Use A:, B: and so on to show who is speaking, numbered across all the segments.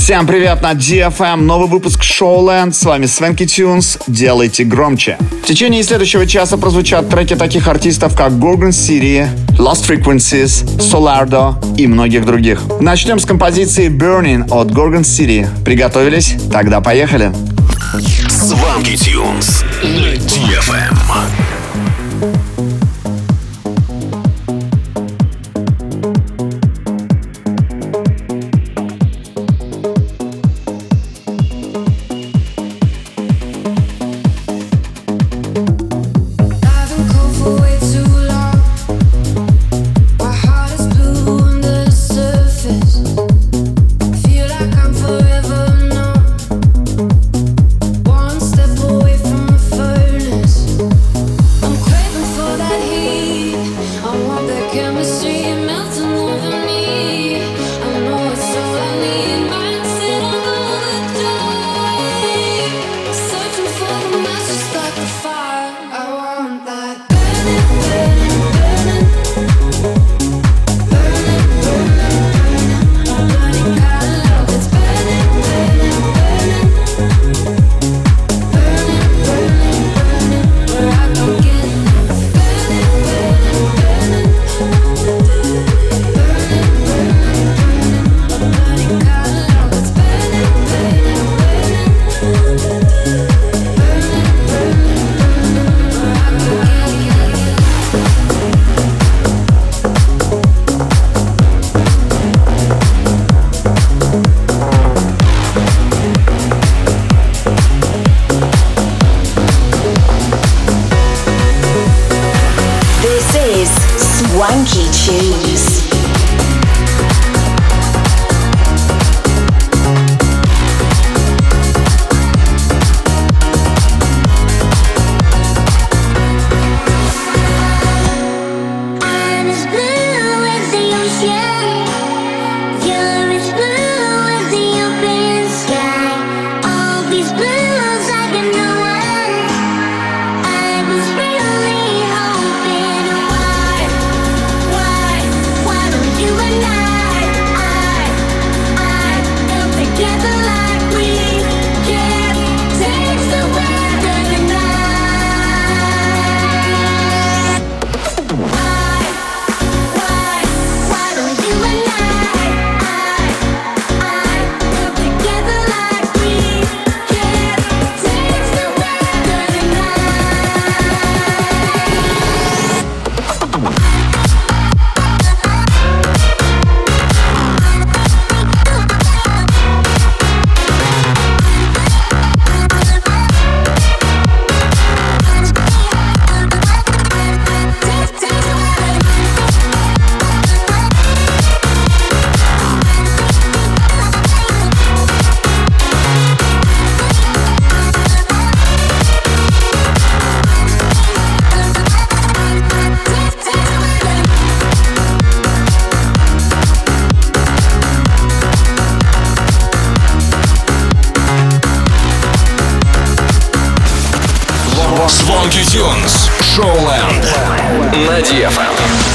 A: Всем привет на DFM, новый выпуск Showland, с вами Свенки Тюнс, делайте громче. В течение следующего часа прозвучат треки таких артистов, как Gorgon City, Lost Frequencies, Solardo и многих других. Начнем с композиции Burning от Gorgon City. Приготовились? Тогда поехали.
B: Сванки Тюнс на DFM.
C: iTunes. Шоуленд. На DFM.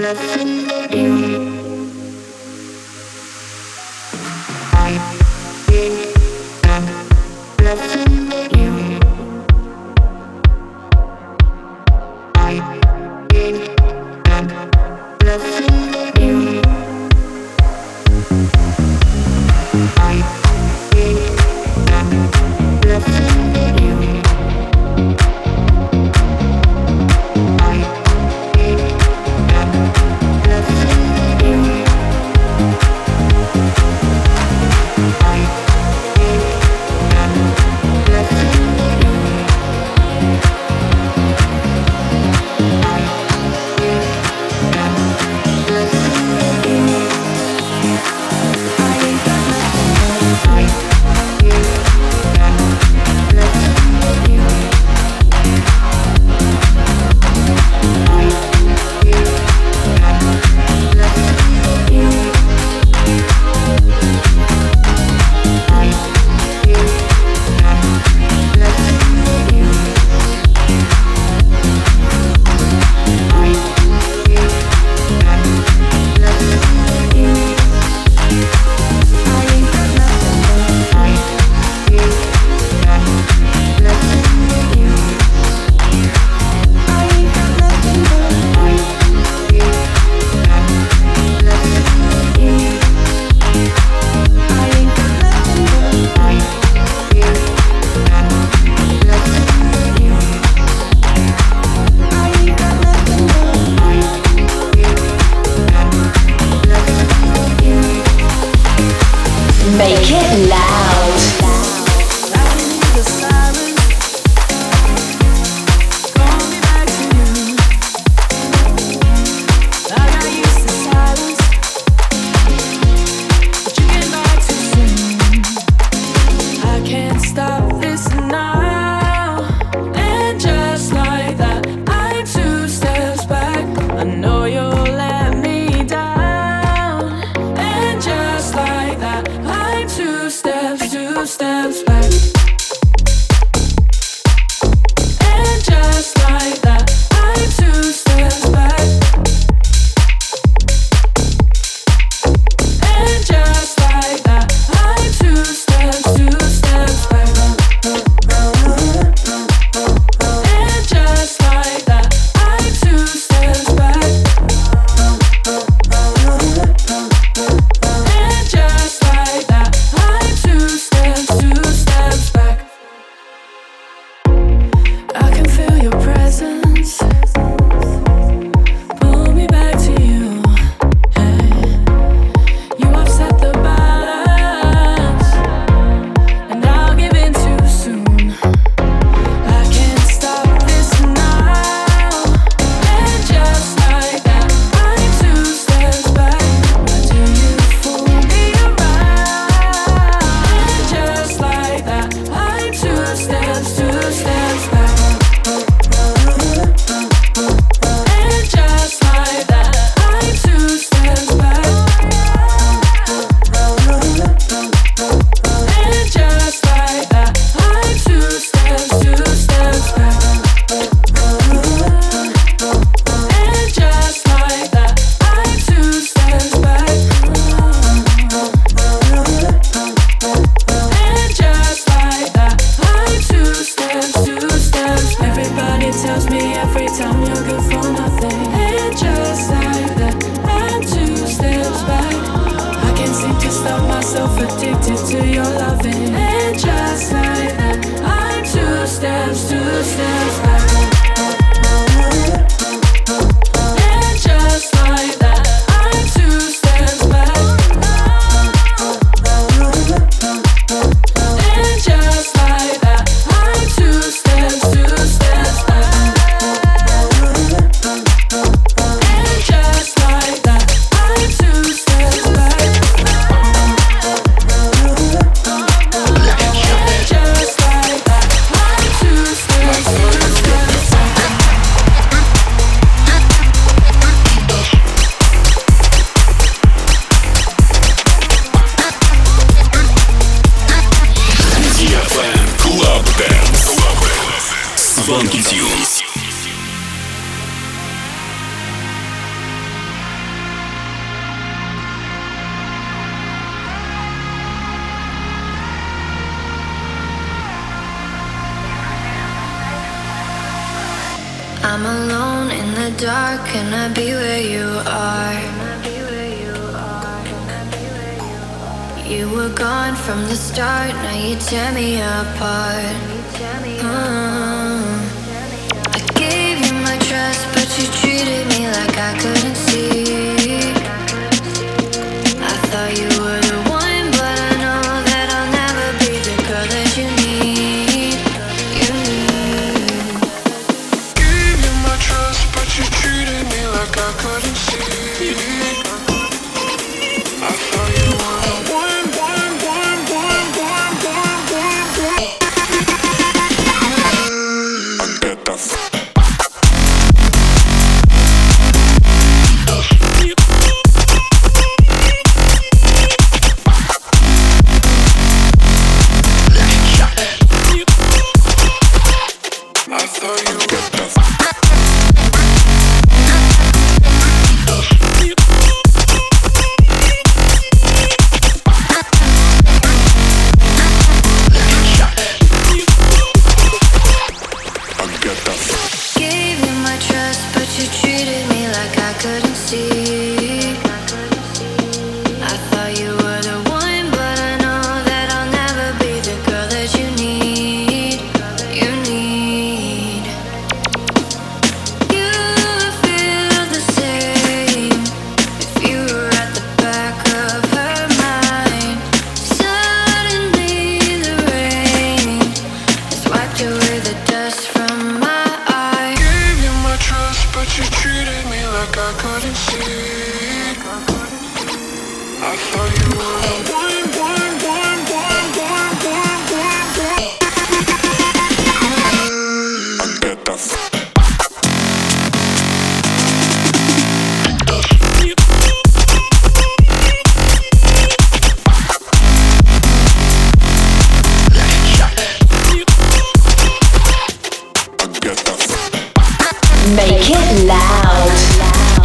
C: I'm you.
D: get
E: loud.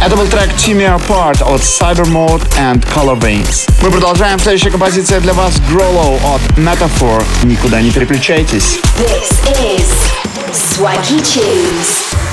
A: Это был трек Timmy Apart от Cyber Mode and Color Veins. Мы продолжаем. Следующая композиция для вас Grollo от Metaphor. Никуда не переключайтесь.
E: This is
F: Swaggy Cheese.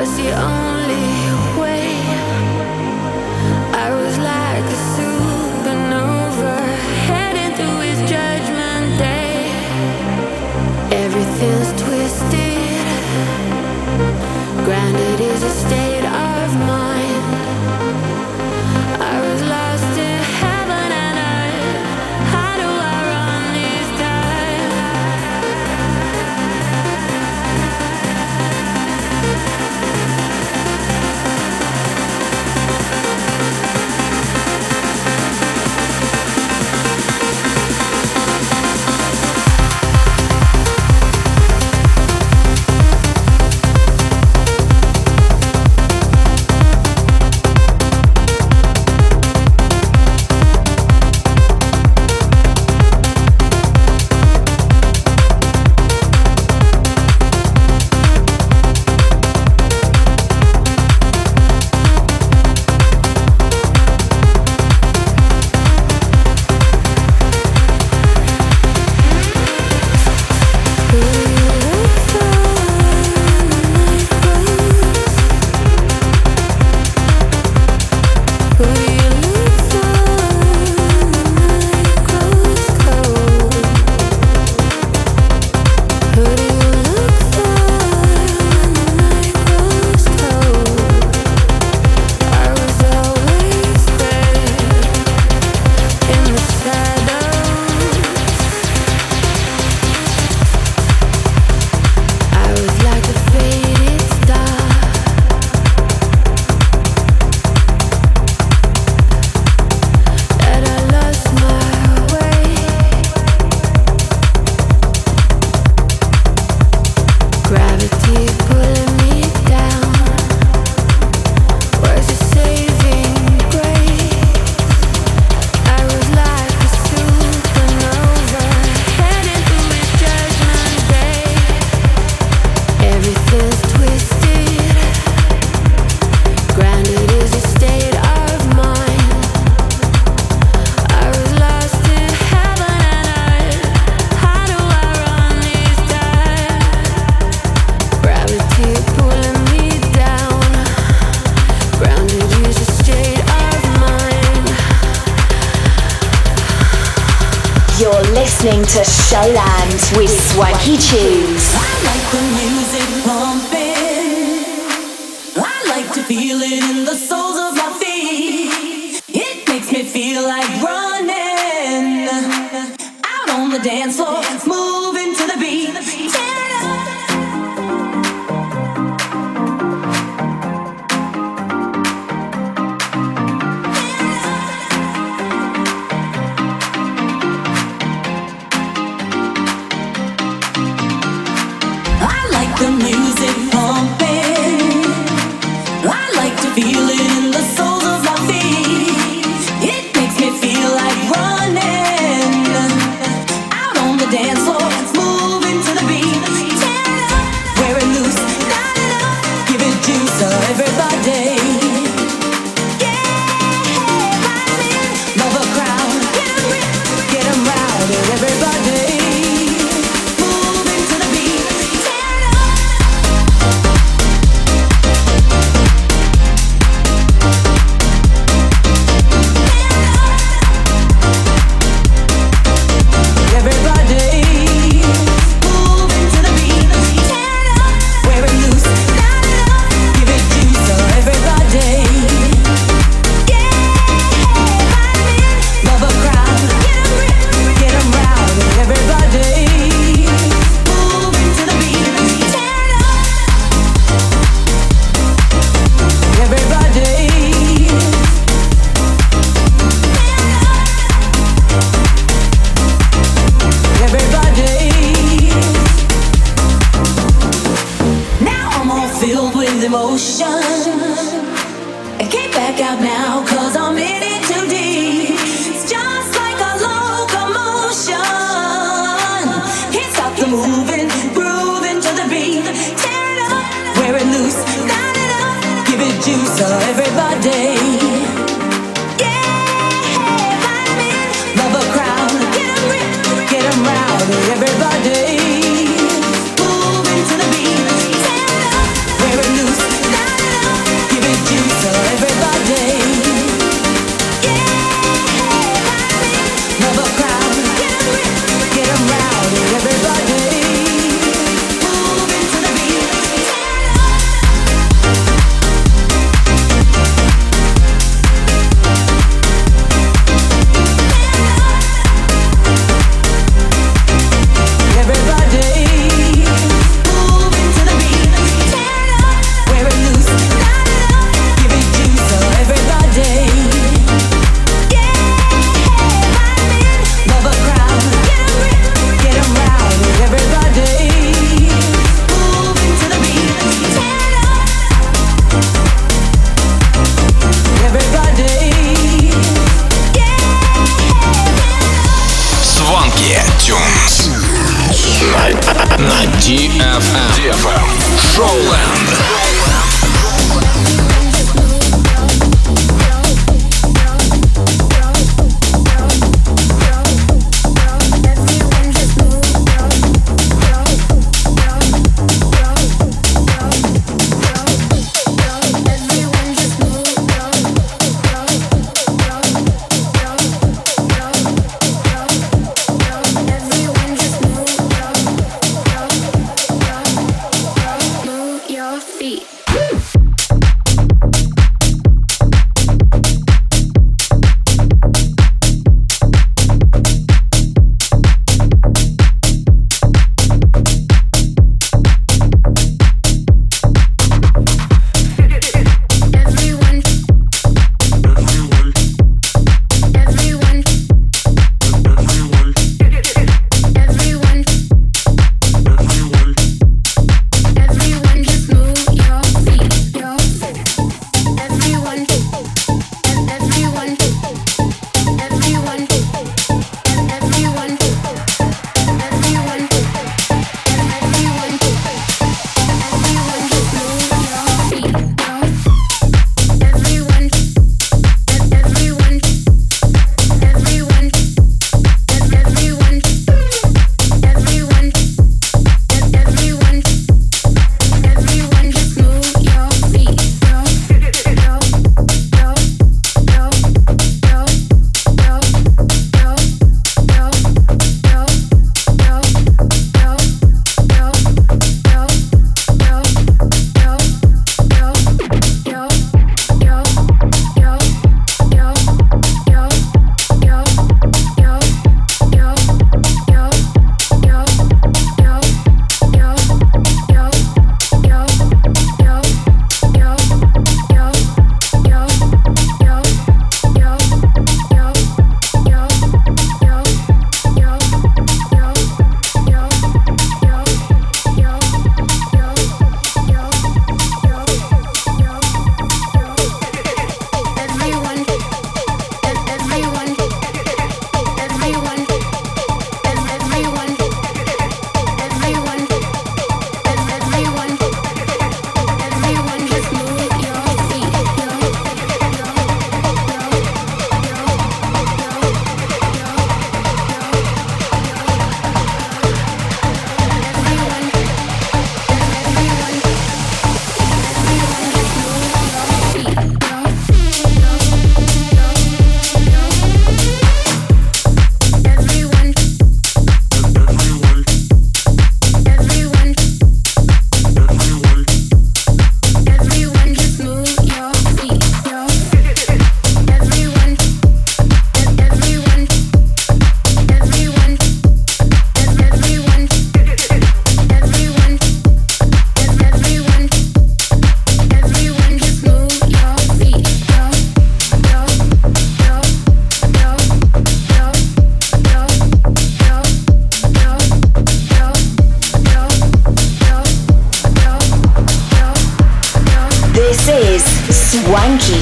F: Was the only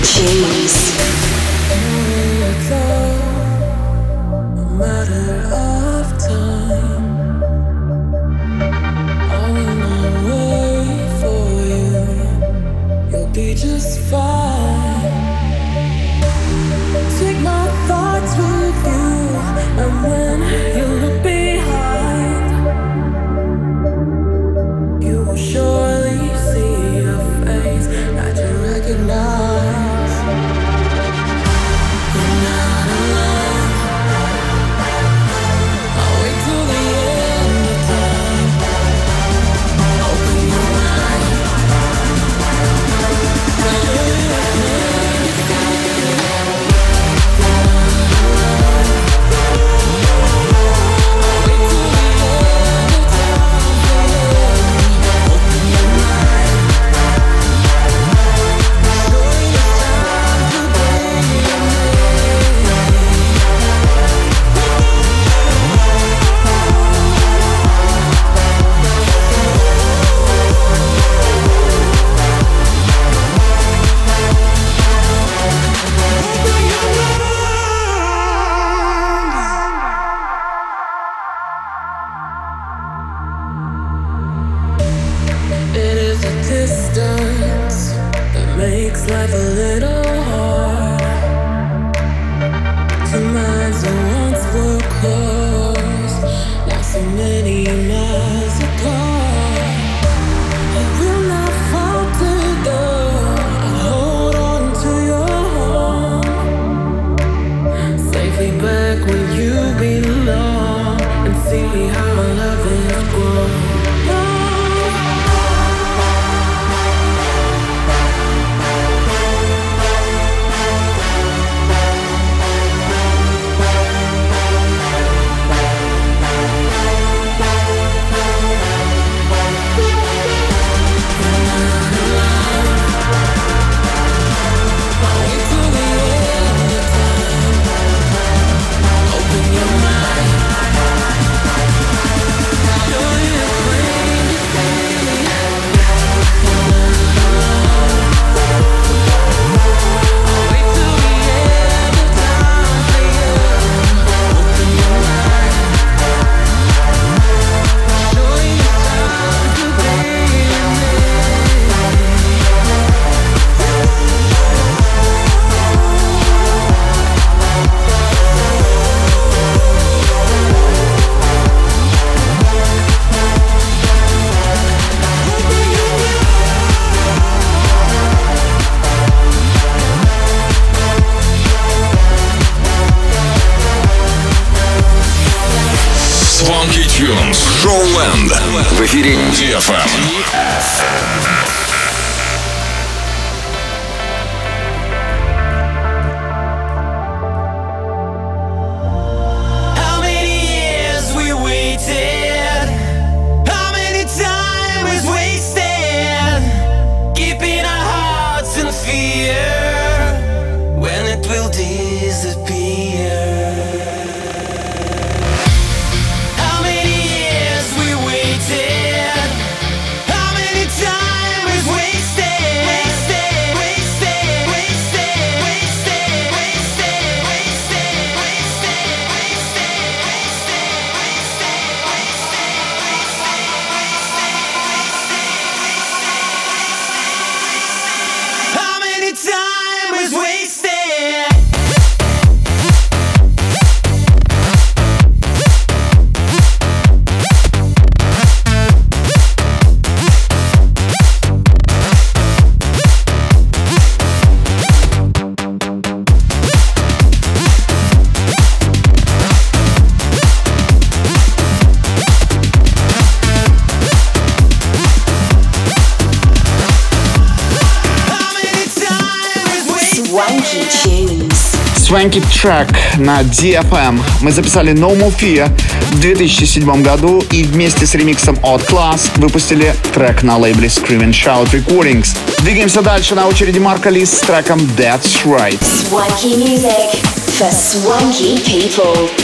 G: just
A: трек на DFM. Мы записали No More Fear в 2007 году и вместе с ремиксом от Class выпустили трек на лейбле Scream and Shout Recordings. Двигаемся дальше. На очереди Марка Ли с треком That's Right.
H: Swanky music for swanky people.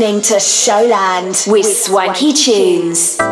I: Listening to Showland with Swanky Tunes.
J: She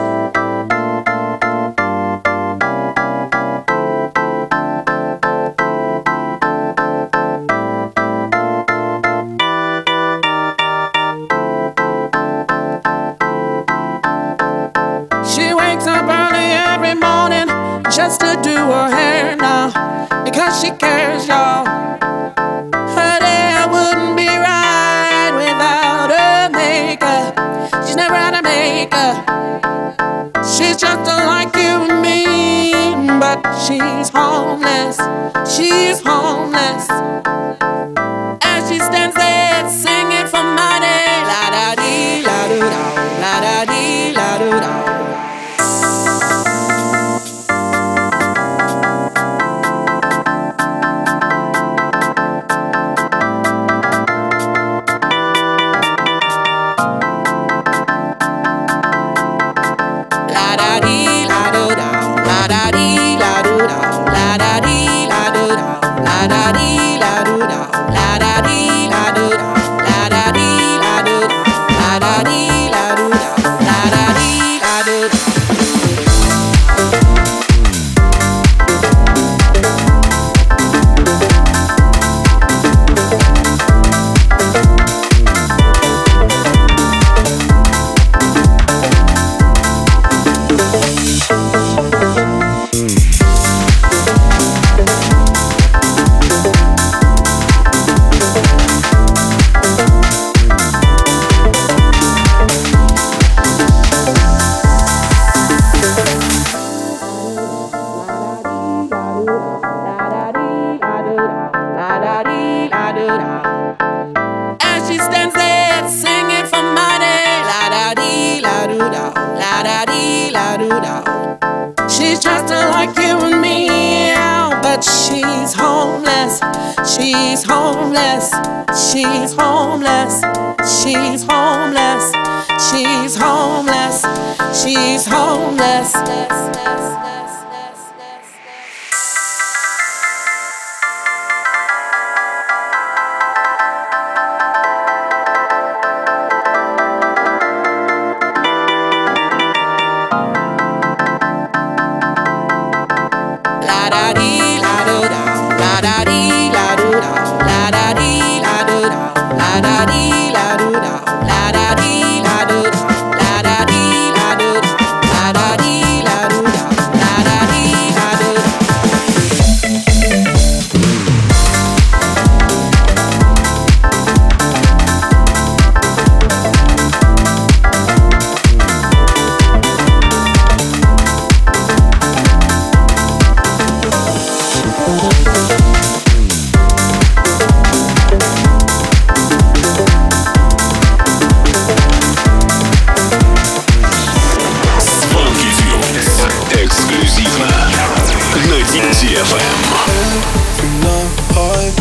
J: FM. Tonight,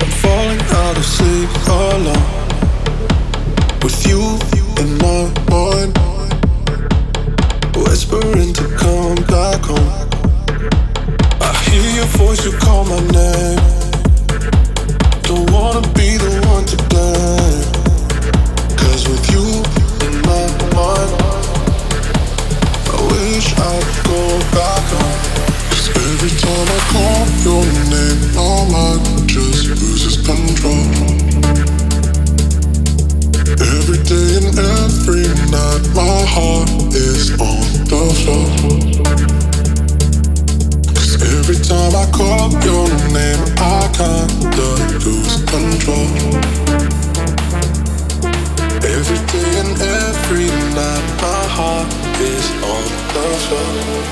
J: I'm falling out of sleep alone. With you in my mind, whispering to come back home. I hear your voice, you call my name. Don't wanna be the one to blame. your name just loses control Every day and every night my heart is on the floor Cause every time I call your name I kinda lose control Every day and
I: every night
A: my heart is on the floor.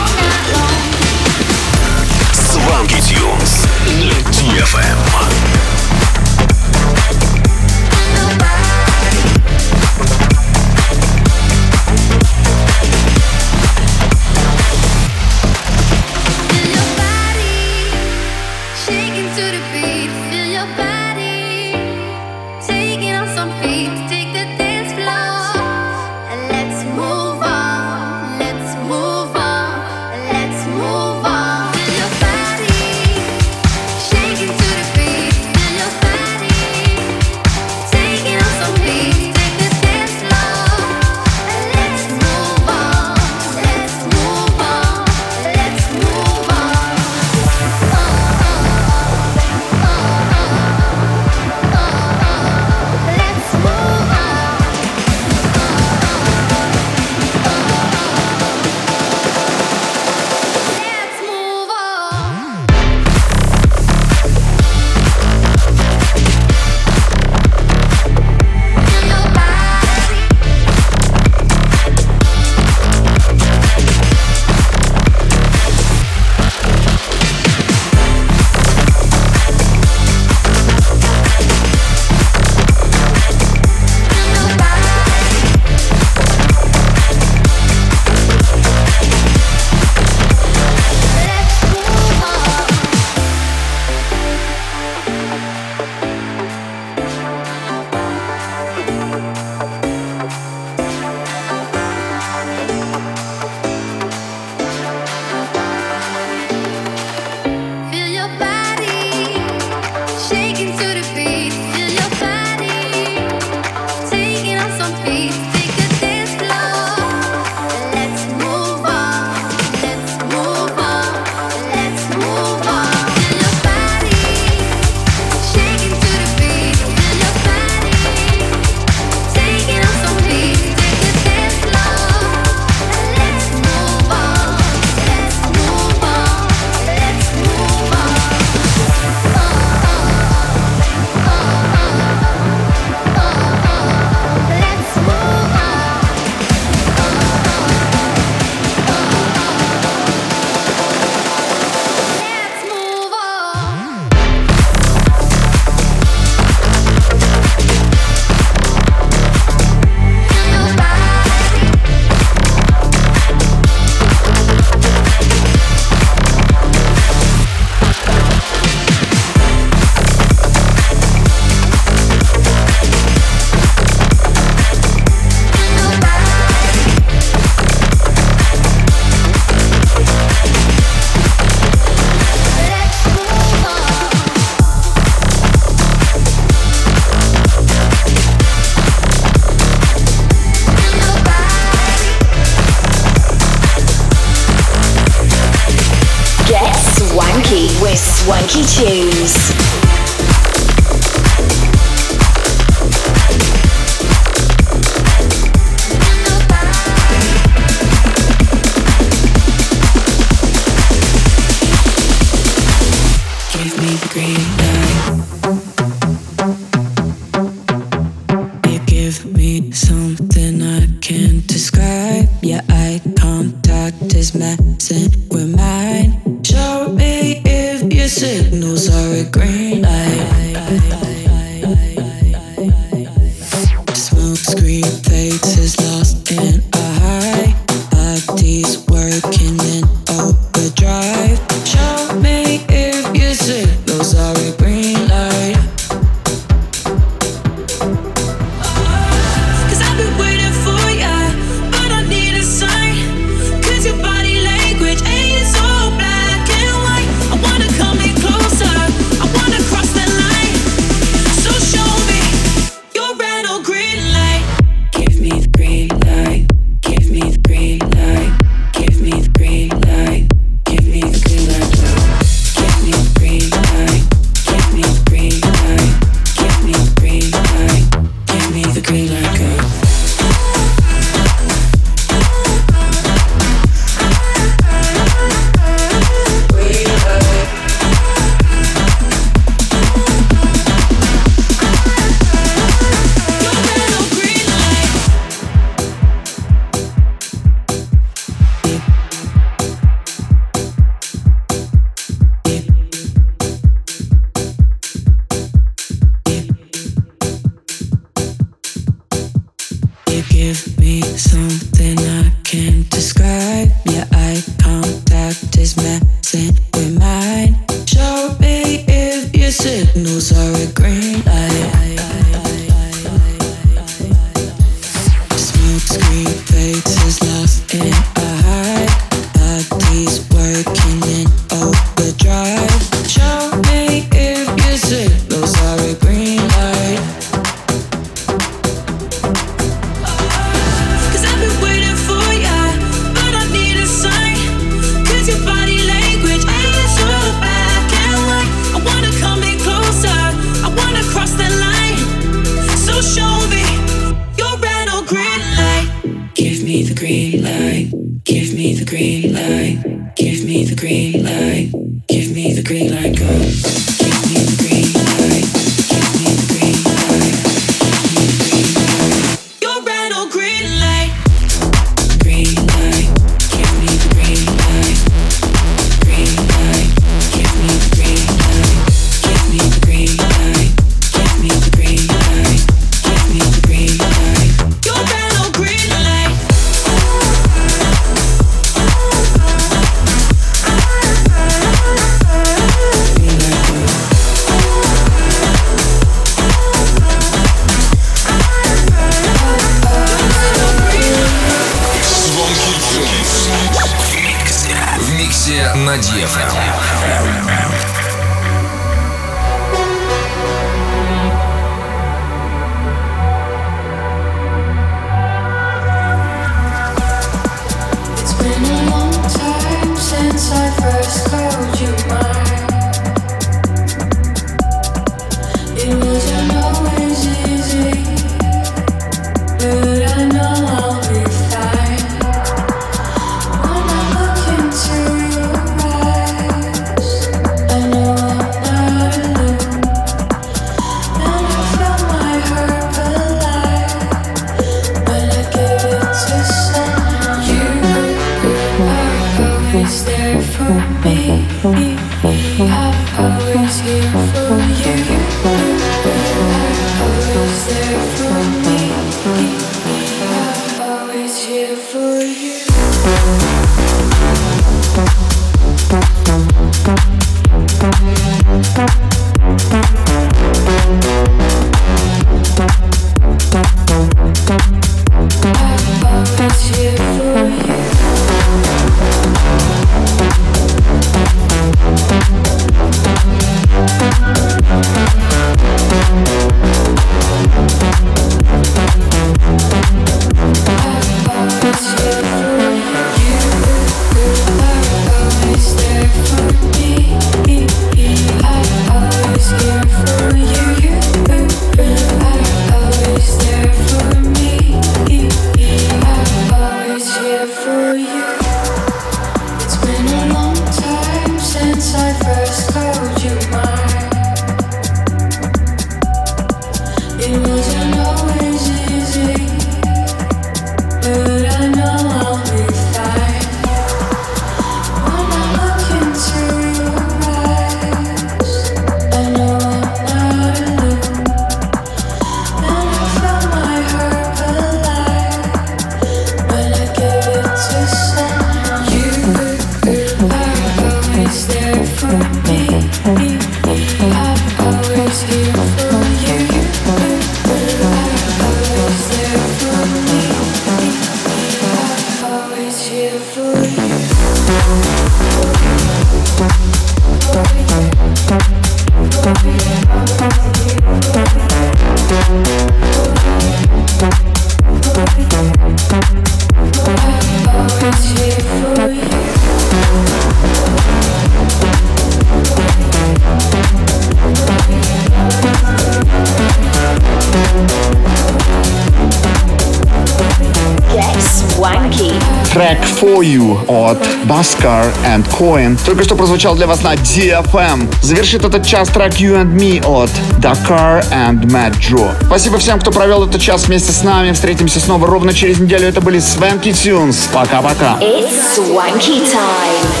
A: Coin только что прозвучал для вас на DFM. Завершит этот час трек You and Me от Dakar and Matt Joe. Спасибо всем, кто провел этот час вместе с нами. Встретимся снова ровно через неделю. Это были Swanky Tunes. Пока-пока.
B: It's Swanky Time.